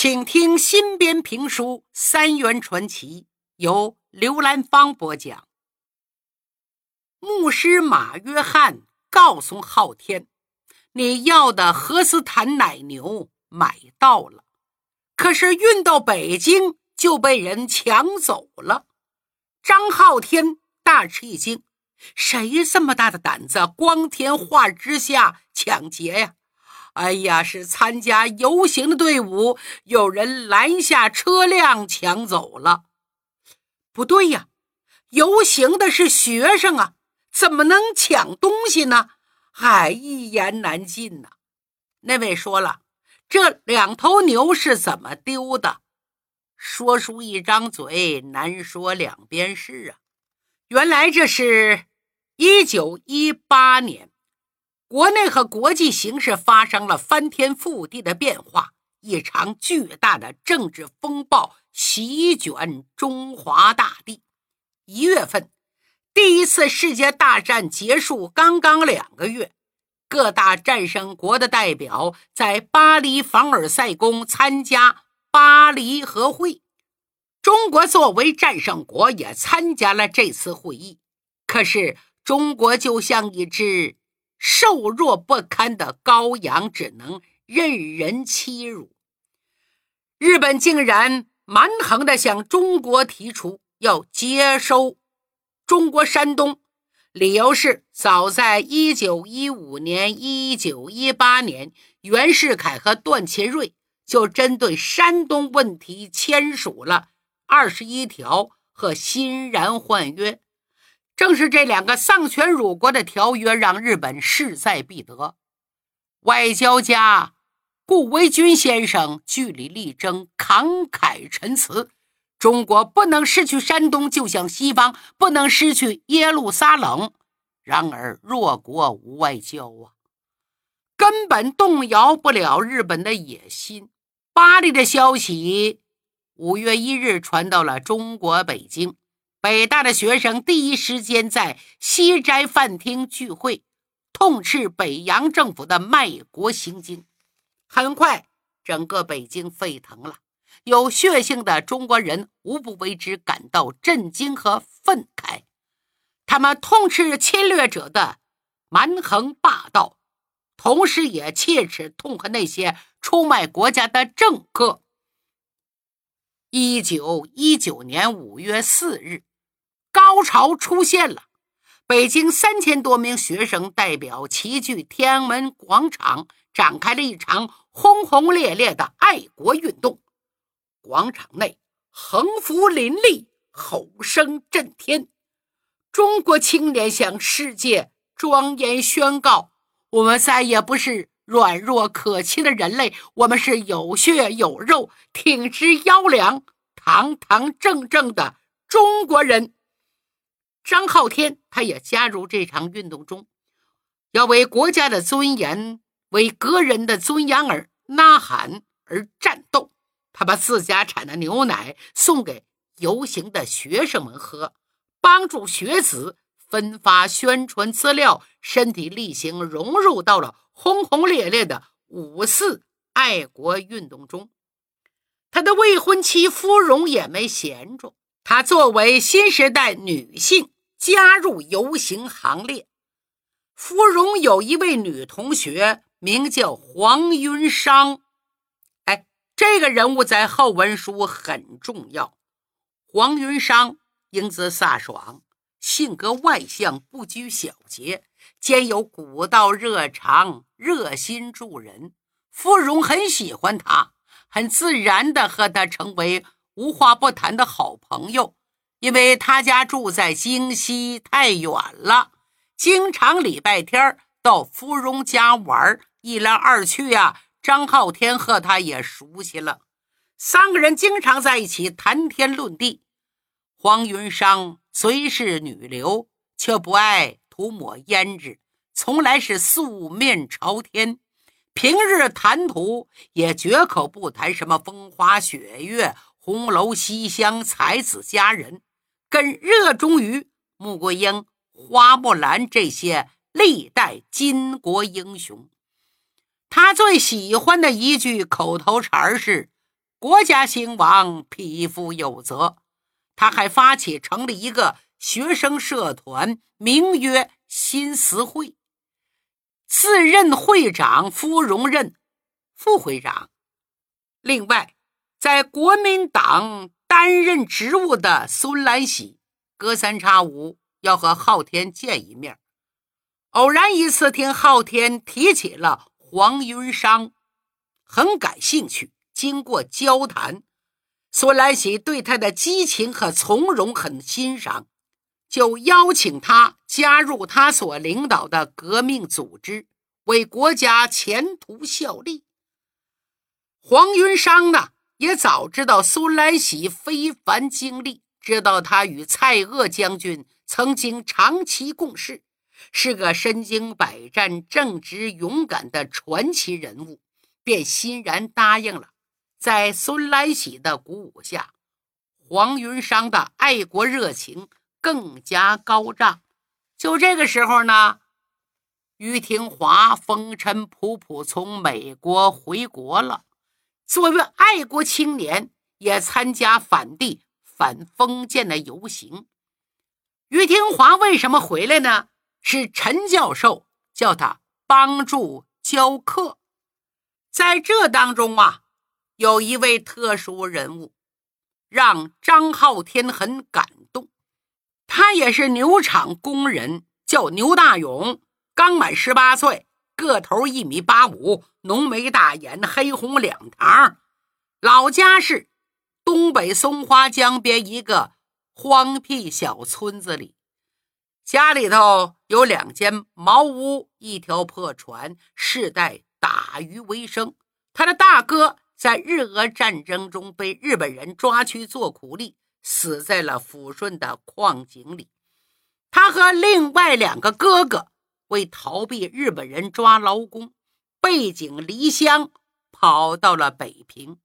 请听新编评书《三元传奇》，由刘兰芳播讲。牧师马约翰告诉昊天：“你要的荷斯坦奶牛买到了，可是运到北京就被人抢走了。”张昊天大吃一惊：“谁这么大的胆子，光天化日之下抢劫呀？”哎呀，是参加游行的队伍，有人拦下车辆抢走了。不对呀，游行的是学生啊，怎么能抢东西呢？哎，一言难尽呐。那位说了，这两头牛是怎么丢的？说书一张嘴，难说两边事啊。原来这是一九一八年。国内和国际形势发生了翻天覆地的变化，一场巨大的政治风暴席卷中华大地。一月份，第一次世界大战结束刚刚两个月，各大战胜国的代表在巴黎凡尔赛宫参加巴黎和会，中国作为战胜国也参加了这次会议。可是，中国就像一只。瘦弱不堪的羔羊只能任人欺辱。日本竟然蛮横地向中国提出要接收中国山东，理由是早在1915年、1918年，袁世凯和段祺瑞就针对山东问题签署了二十一条和欣然换约。正是这两个丧权辱国的条约，让日本势在必得。外交家顾维钧先生据理力争，慷慨陈词：中国不能失去山东，就像西方不能失去耶路撒冷。然而，弱国无外交啊，根本动摇不了日本的野心。巴黎的消息，五月一日传到了中国北京。北大的学生第一时间在西斋饭厅聚会，痛斥北洋政府的卖国行径。很快，整个北京沸腾了，有血性的中国人无不为之感到震惊和愤慨。他们痛斥侵略者的蛮横霸道，同时也切齿痛恨那些出卖国家的政客。一九一九年五月四日。高潮出现了，北京三千多名学生代表齐聚天安门广场，展开了一场轰轰烈烈的爱国运动。广场内横幅林立，吼声震天。中国青年向世界庄严宣告：我们再也不是软弱可欺的人类，我们是有血有肉、挺直腰梁、堂堂正正的中国人。张浩天，他也加入这场运动中，要为国家的尊严、为个人的尊严而呐喊而战斗。他把自家产的牛奶送给游行的学生们喝，帮助学子分发宣传资料，身体力行融入到了轰轰烈烈的五四爱国运动中。他的未婚妻芙蓉也没闲着，她作为新时代女性。加入游行行列。芙蓉有一位女同学，名叫黄云裳。哎，这个人物在后文书很重要。黄云裳英姿飒爽，性格外向，不拘小节，兼有古道热肠，热心助人。芙蓉很喜欢他，很自然的和他成为无话不谈的好朋友。因为他家住在京西，太远了，经常礼拜天到芙蓉家玩一来二去呀，张浩天和他也熟悉了，三个人经常在一起谈天论地。黄云裳虽是女流，却不爱涂抹胭脂，从来是素面朝天，平日谈吐也绝口不谈什么风花雪月、红楼西厢、才子佳人。更热衷于穆桂英、花木兰这些历代巾帼英雄。他最喜欢的一句口头禅是：“国家兴亡，匹夫有责。他还发起成立一个学生社团，名曰“新思会”，自任会长，夫荣任副会长。另外，在国民党担任职务的孙兰喜，隔三差五要和昊天见一面。偶然一次，听昊天提起了黄云商，很感兴趣。经过交谈，孙兰喜对他的激情和从容很欣赏，就邀请他加入他所领导的革命组织，为国家前途效力。黄云商呢，也早知道孙兰喜非凡经历，知道他与蔡锷将军曾经长期共事，是个身经百战、正直勇敢的传奇人物，便欣然答应了。在孙来喜的鼓舞下，黄云商的爱国热情更加高涨。就这个时候呢，于廷华风尘仆仆从美国回国了。作为爱国青年，也参加反帝、反封建的游行。于廷华为什么回来呢？是陈教授叫他帮助教课。在这当中啊。有一位特殊人物，让张浩天很感动。他也是牛场工人，叫牛大勇，刚满十八岁，个头一米八五，浓眉大眼，黑红两膛。老家是东北松花江边一个荒僻小村子里，家里头有两间茅屋，一条破船，世代打鱼为生。他的大哥。在日俄战争中被日本人抓去做苦力，死在了抚顺的矿井里。他和另外两个哥哥为逃避日本人抓劳工，背井离乡，跑到了北平。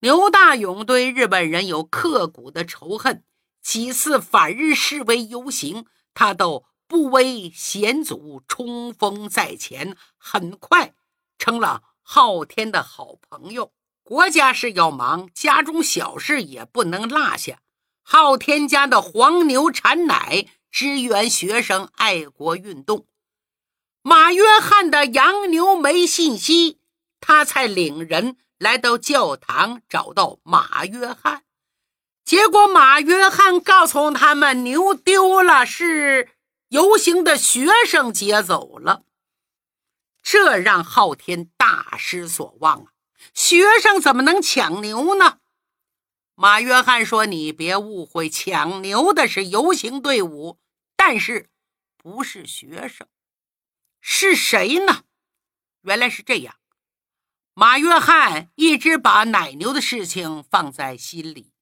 牛大勇对日本人有刻骨的仇恨，几次反日示威游行，他都不畏险阻，冲锋在前，很快成了。昊天的好朋友，国家事要忙，家中小事也不能落下。昊天家的黄牛产奶，支援学生爱国运动。马约翰的洋牛没信息，他才领人来到教堂，找到马约翰。结果马约翰告诉他们，牛丢了，是游行的学生劫走了。这让昊天大失所望啊！学生怎么能抢牛呢？马约翰说：“你别误会，抢牛的是游行队伍，但是不是学生，是谁呢？原来是这样。马约翰一直把奶牛的事情放在心里，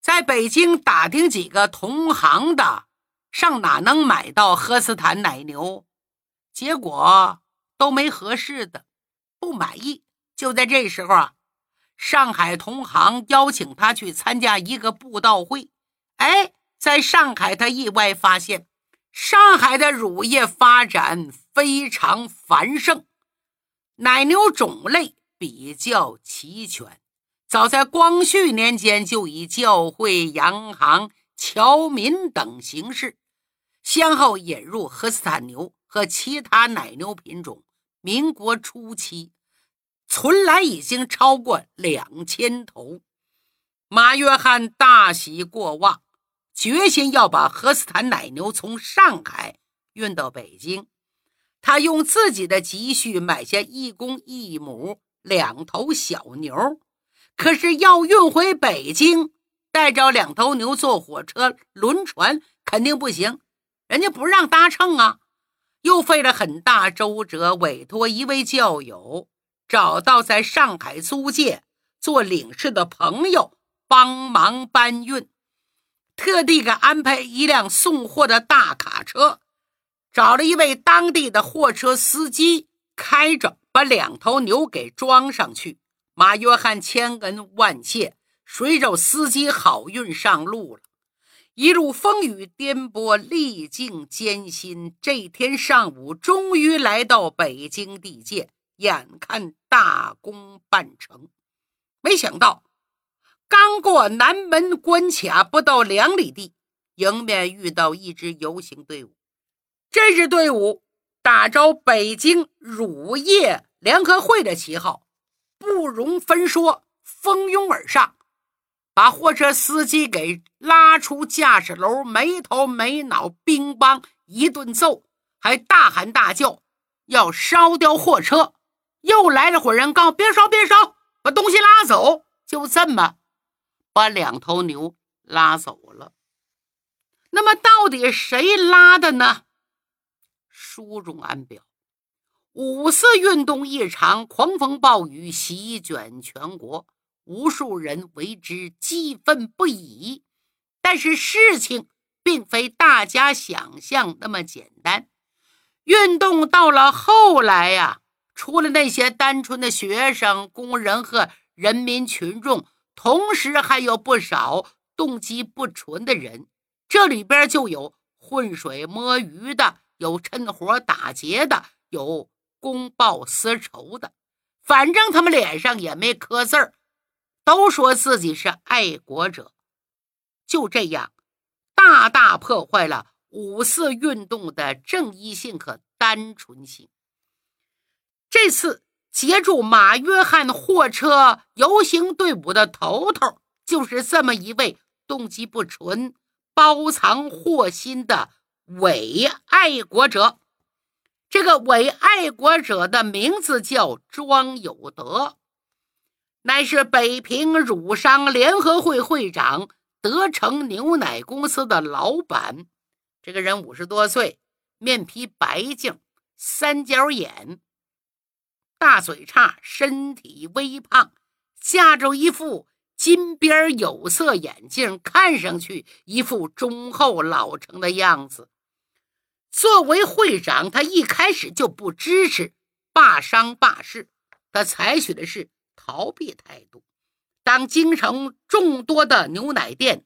在北京打听几个同行的，上哪能买到荷斯坦奶牛？”结果都没合适的，不满意。就在这时候啊，上海同行邀请他去参加一个布道会。哎，在上海，他意外发现上海的乳业发展非常繁盛，奶牛种类比较齐全。早在光绪年间，就以教会、洋行、侨民等形式，先后引入荷斯坦牛。和其他奶牛品种，民国初期存栏已经超过两千头。马约翰大喜过望，决心要把荷斯坦奶牛从上海运到北京。他用自己的积蓄买下一公一母两头小牛，可是要运回北京，带着两头牛坐火车、轮船肯定不行，人家不让搭乘啊。又费了很大周折，委托一位教友，找到在上海租界做领事的朋友帮忙搬运，特地给安排一辆送货的大卡车，找了一位当地的货车司机开着，把两头牛给装上去。马约翰千恩万谢，随着司机好运上路了。一路风雨颠簸，历尽艰辛。这天上午，终于来到北京地界，眼看大功办成。没想到，刚过南门关卡不到两里地，迎面遇到一支游行队伍。这支队伍打着北京乳业联合会的旗号，不容分说，蜂拥而上，把货车司机给拉出驾驶楼，没头没脑，乒乓一顿揍，还大喊大叫要烧掉货车。又来了伙人，告别烧别烧，把东西拉走。就这么把两头牛拉走了。那么到底谁拉的呢？书中暗表，五四运动一场，狂风暴雨席卷全国，无数人为之激愤不已。但是事情并非大家想象那么简单。运动到了后来呀，除了那些单纯的学生、工人和人民群众，同时还有不少动机不纯的人，这里边就有浑水摸鱼的。有趁火打劫的，有公报私仇的，反正他们脸上也没刻字儿，都说自己是爱国者。就这样，大大破坏了五四运动的正义性和单纯性。这次截住马约翰货车游行队伍的头头，就是这么一位动机不纯、包藏祸心的。伪爱国者，这个伪爱国者的名字叫庄有德，乃是北平乳商联合会会长、德成牛奶公司的老板。这个人五十多岁，面皮白净，三角眼，大嘴叉，身体微胖，架着一副金边有色眼镜，看上去一副忠厚老成的样子。作为会长，他一开始就不支持罢商罢市，他采取的是逃避态度。当京城众多的牛奶店、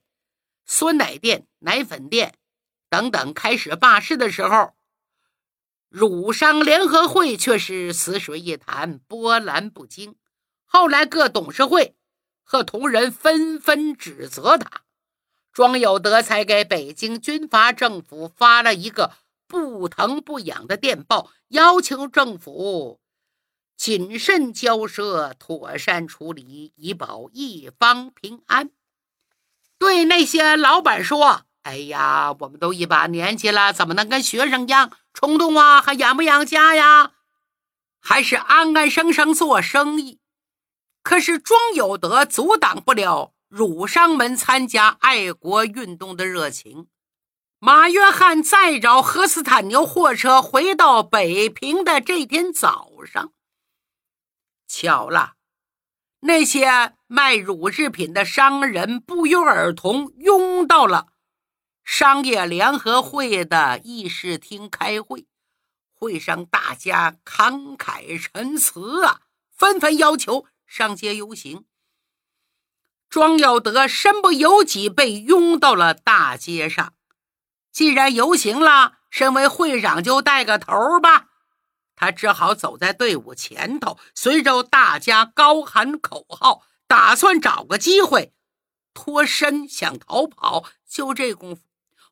酸奶店、奶粉店等等开始罢市的时候，乳商联合会却是死水一潭，波澜不惊。后来各董事会和同仁纷纷指责他，庄有德才给北京军阀政府发了一个。不疼不痒的电报，要求政府谨慎交涉，妥善处理，以保一方平安。对那些老板说：“哎呀，我们都一把年纪了，怎么能跟学生一样冲动啊？还养不养家呀？还是安安生生做生意。”可是庄有德阻挡不了儒商们参加爱国运动的热情。马约翰再找荷斯坦牛货车回到北平的这天早上，巧了，那些卖乳制品的商人不约而同拥到了商业联合会的议事厅开会。会上大家慷慨陈词啊，纷纷要求上街游行。庄有德身不由己，被拥到了大街上。既然游行了，身为会长就带个头吧。他只好走在队伍前头，随着大家高喊口号，打算找个机会脱身，想逃跑。就这功夫，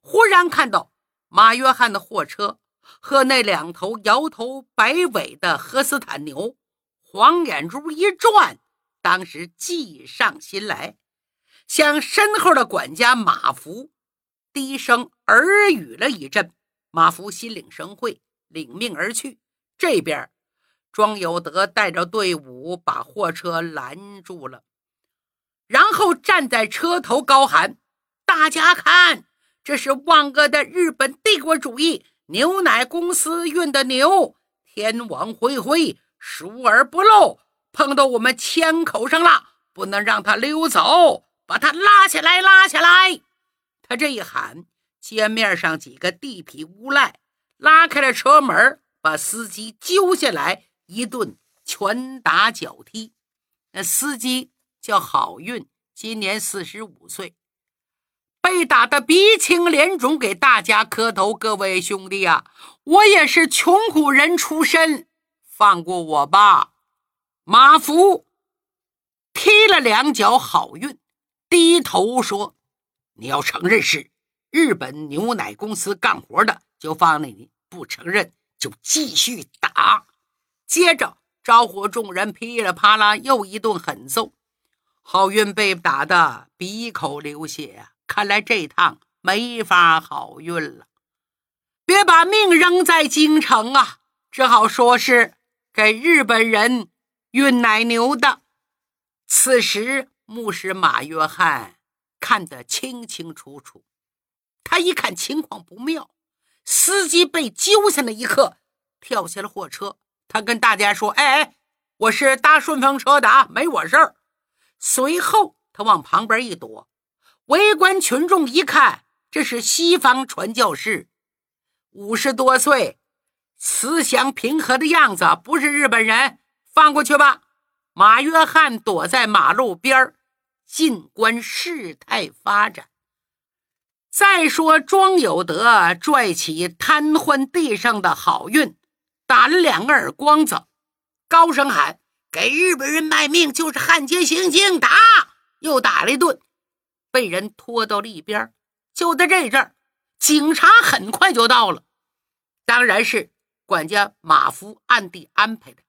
忽然看到马约翰的货车和那两头摇头摆尾的荷斯坦牛，黄眼珠一转，当时计上心来，向身后的管家马福。低声耳语了一阵，马福心领神会，领命而去。这边，庄有德带着队伍把货车拦住了，然后站在车头高喊：“大家看，这是万恶的日本帝国主义牛奶公司运的牛，天网恢恢，疏而不漏，碰到我们枪口上了，不能让他溜走，把他拉起来，拉起来。”他这一喊，街面上几个地痞无赖拉开了车门，把司机揪下来，一顿拳打脚踢。那司机叫郝运，今年四十五岁，被打得鼻青脸肿，给大家磕头：“各位兄弟啊，我也是穷苦人出身，放过我吧。”马福踢了两脚好运，低头说：“你要承认是日本牛奶公司干活的，就放那里；不承认就继续打。”接着招呼众人噼里啪啦又一顿狠揍。好运被打得鼻口流血，看来这趟没法好运了。别把命扔在京城啊！只好说是给日本人运奶牛的。此时，牧师马约翰看得清清楚楚。他一看情况不妙，司机被揪下那一刻，跳下了货车。他跟大家说：“哎哎，我是搭顺风车的啊，没我事儿。”随后，他往旁边一躲。围观群众一看，这是西方传教士，五十多岁，慈祥平和的样子，不是日本人。放过去吧。马约翰躲在马路边静观事态发展。再说，庄有德拽起瘫痪地上的好运，打了两个耳光子，高声喊：“给日本人卖命就是汉奸行径！”打，又打了一顿，被人拖到了一边。就在这阵儿，警察很快就到了，当然是管家马夫暗地安排的。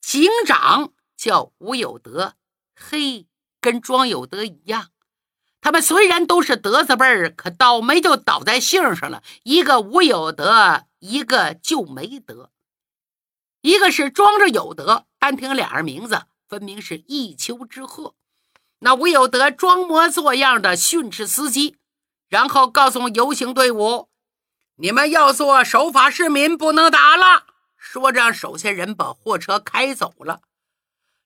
警长。叫吴有德，嘿，跟庄有德一样。他们虽然都是德字辈儿，可倒霉就倒在姓上了。一个吴有德，一个就没德。一个是装着有德，单听俩人名字，分明是一丘之貉。那吴有德装模作样的训斥司机，然后告诉游行队伍：“你们要做守法市民，不能打了。”说着，手下人把货车开走了。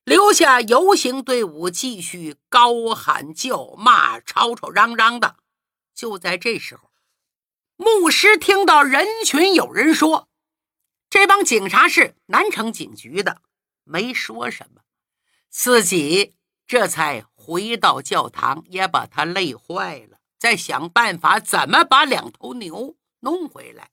留下游行队伍继续高喊叫骂、吵吵嚷嚷的。就在这时候，牧师听到人群有人说：“这帮警察是南城警局的。”没说什么，自己这才回到教堂，也把他累坏了，在想办法怎么把两头牛弄回来。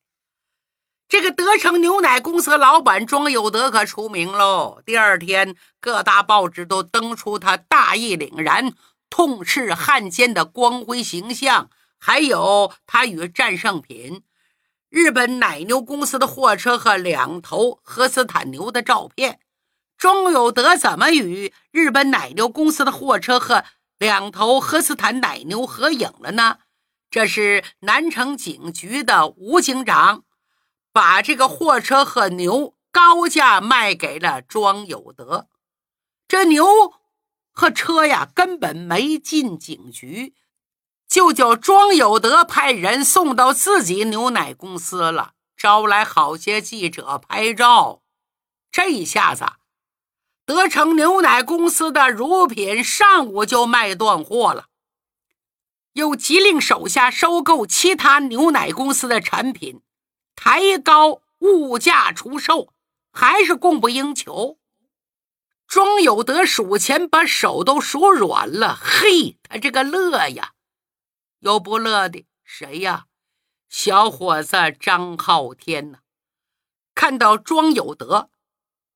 这个德成牛奶公司老板庄有德可出名喽。第二天，各大报纸都登出他大义凛然、痛斥汉奸的光辉形象，还有他与战胜品日本奶牛公司的货车和两头荷斯坦牛的照片。庄有德怎么与日本奶牛公司的货车和两头荷斯坦奶牛合影了呢？这是南城警局的吴警长。把这个货车和牛高价卖给了庄有德，这牛和车呀根本没进警局，就叫庄有德派人送到自己牛奶公司了，招来好些记者拍照。这一下子，德成牛奶公司的乳品上午就卖断货了，又急令手下收购其他牛奶公司的产品。抬高物价出售，还是供不应求。庄有德数钱，把手都数软了。嘿，他这个乐呀！有不乐的谁呀？小伙子张浩天呐！看到庄有德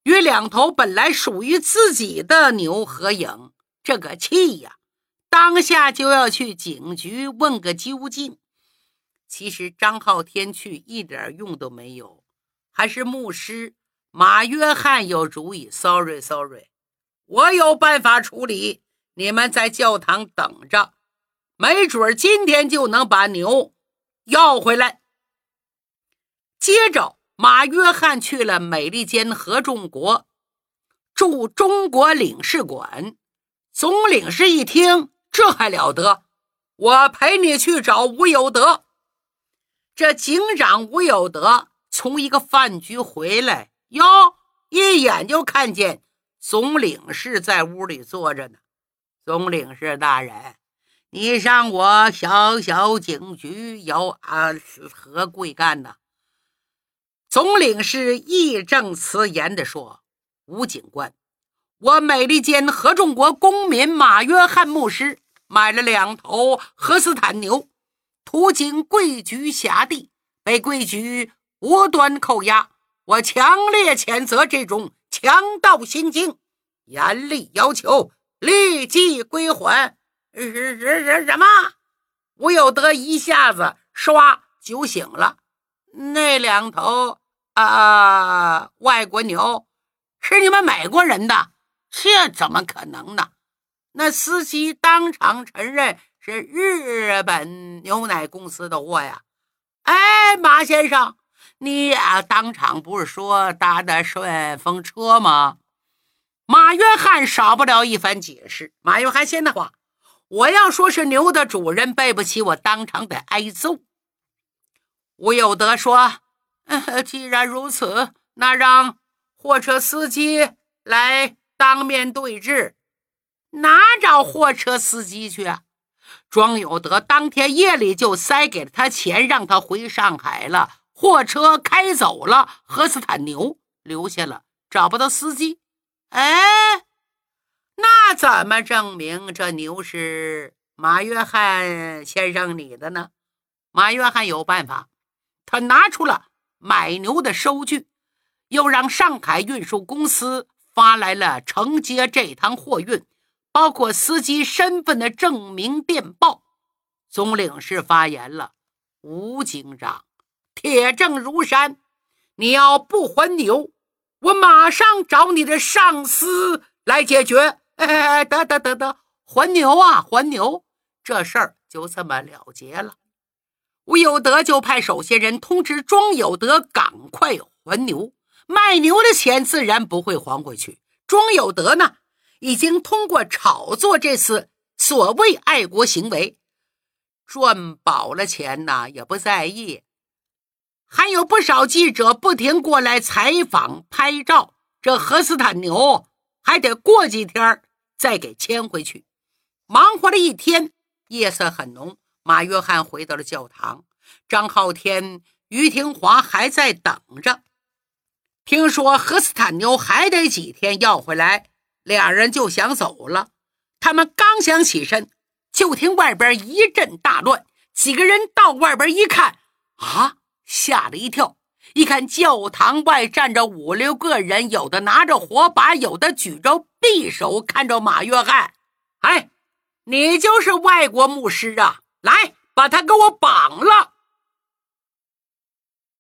与两头本来属于自己的牛合影，这个气呀！当下就要去警局问个究竟。其实张浩天去一点用都没有，还是牧师马约翰有主意。Sorry，Sorry，我有办法处理。你们在教堂等着，没准今天就能把牛要回来。接着，马约翰去了美利坚合众国驻中国领事馆，总领事一听，这还了得！我陪你去找吴有德。这警长吴有德从一个饭局回来，哟，一眼就看见总领事在屋里坐着呢。总领事大人，你上我小小警局有啊何贵干呢？总领事义正辞严地说：“吴警官，我美利坚合众国公民马约翰牧师买了两头荷斯坦牛。”途经贵局辖地，被贵局无端扣押，我强烈谴责这种强盗行径，严厉要求立即归还。什什什什么？吴有德一下子唰酒醒了。那两头啊，外国牛是你们美国人的？这怎么可能呢？那司机当场承认是日本牛奶公司的货呀！哎，马先生，你啊，当场不是说搭的顺风车吗？马约翰少不了一番解释。马约翰先的话，我要说是牛的主人，背不起，我当场得挨揍。吴有德说：“ 既然如此，那让货车司机来当面对质。”哪找货车司机去啊？庄有德当天夜里就塞给了他钱，让他回上海了。货车开走了，何斯坦牛留下了，找不到司机。哎，那怎么证明这牛是马约翰先生你的呢？马约翰有办法，他拿出了买牛的收据，又让上海运输公司发来了承接这趟货运。包括司机身份的证明电报，总领事发言了：“吴警长，铁证如山，你要不还牛，我马上找你的上司来解决。”哎，得得得得，还牛啊，还牛！这事儿就这么了结了。吴有德就派手下人通知庄有德赶快还牛，卖牛的钱自然不会还回去。庄有德呢？已经通过炒作这次所谓爱国行为赚饱了钱呐，也不在意。还有不少记者不停过来采访、拍照。这何斯坦牛还得过几天再给牵回去。忙活了一天，夜色很浓。马约翰回到了教堂，张浩天、于廷华还在等着。听说何斯坦牛还得几天要回来。两人就想走了，他们刚想起身，就听外边一阵大乱。几个人到外边一看，啊，吓了一跳！一看教堂外站着五六个人，有的拿着火把，有的举着匕首，看着马约翰。哎，你就是外国牧师啊？来，把他给我绑了！